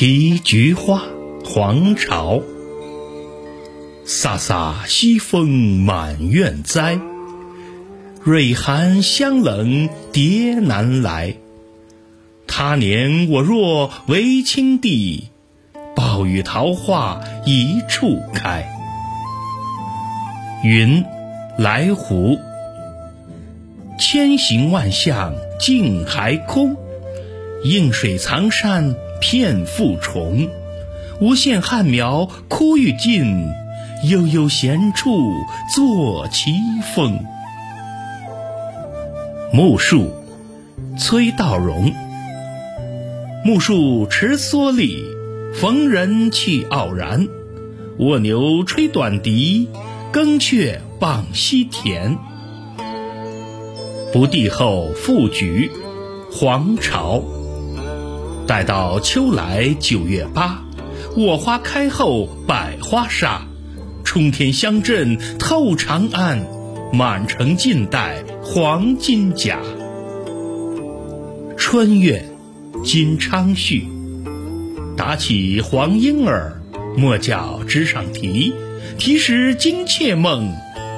题菊花，黄巢。飒飒西风满院栽，蕊寒香冷蝶难来。他年我若为青帝，宝与桃花一处开。云，来湖。千行万象尽还空，映水藏山片复重。无限汉苗枯欲尽，悠悠闲处作奇峰。木树，崔道融。木树持蓑笠，逢人气傲然。蜗牛吹短笛，耕雀傍溪田。不第后复举，黄巢。待到秋来九月八，我花开后百花杀。冲天香阵透长安，满城尽带黄金甲。春月，金昌绪。打起黄莺儿，莫教枝上啼。啼时惊妾梦，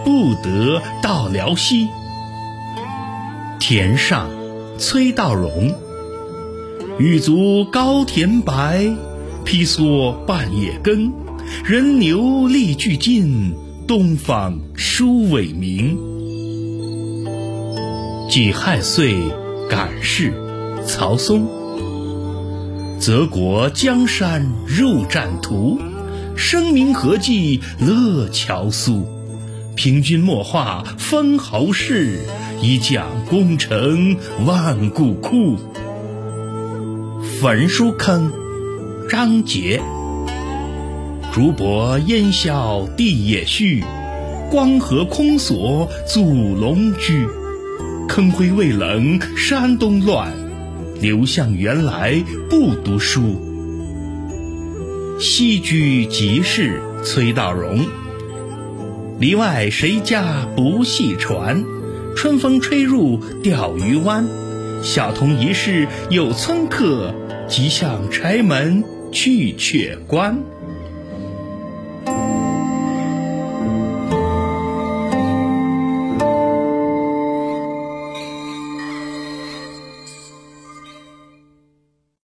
不得到辽西。田上，崔道融。玉足高田白，披蓑半夜耕。人牛力俱尽，东方殊伟明。己亥岁，感事，曹嵩。泽国江山入战图，生民何计乐樵苏。凭君莫话封侯事。一将功成万骨枯。焚书坑，张杰。竹柏烟消地也虚，光和空锁阻龙居。坑灰未冷山东乱，刘向原来不读书。西居即是崔道融。里外谁家不系船？春风吹入钓鱼湾，小童一世有村客，即向柴门去却关。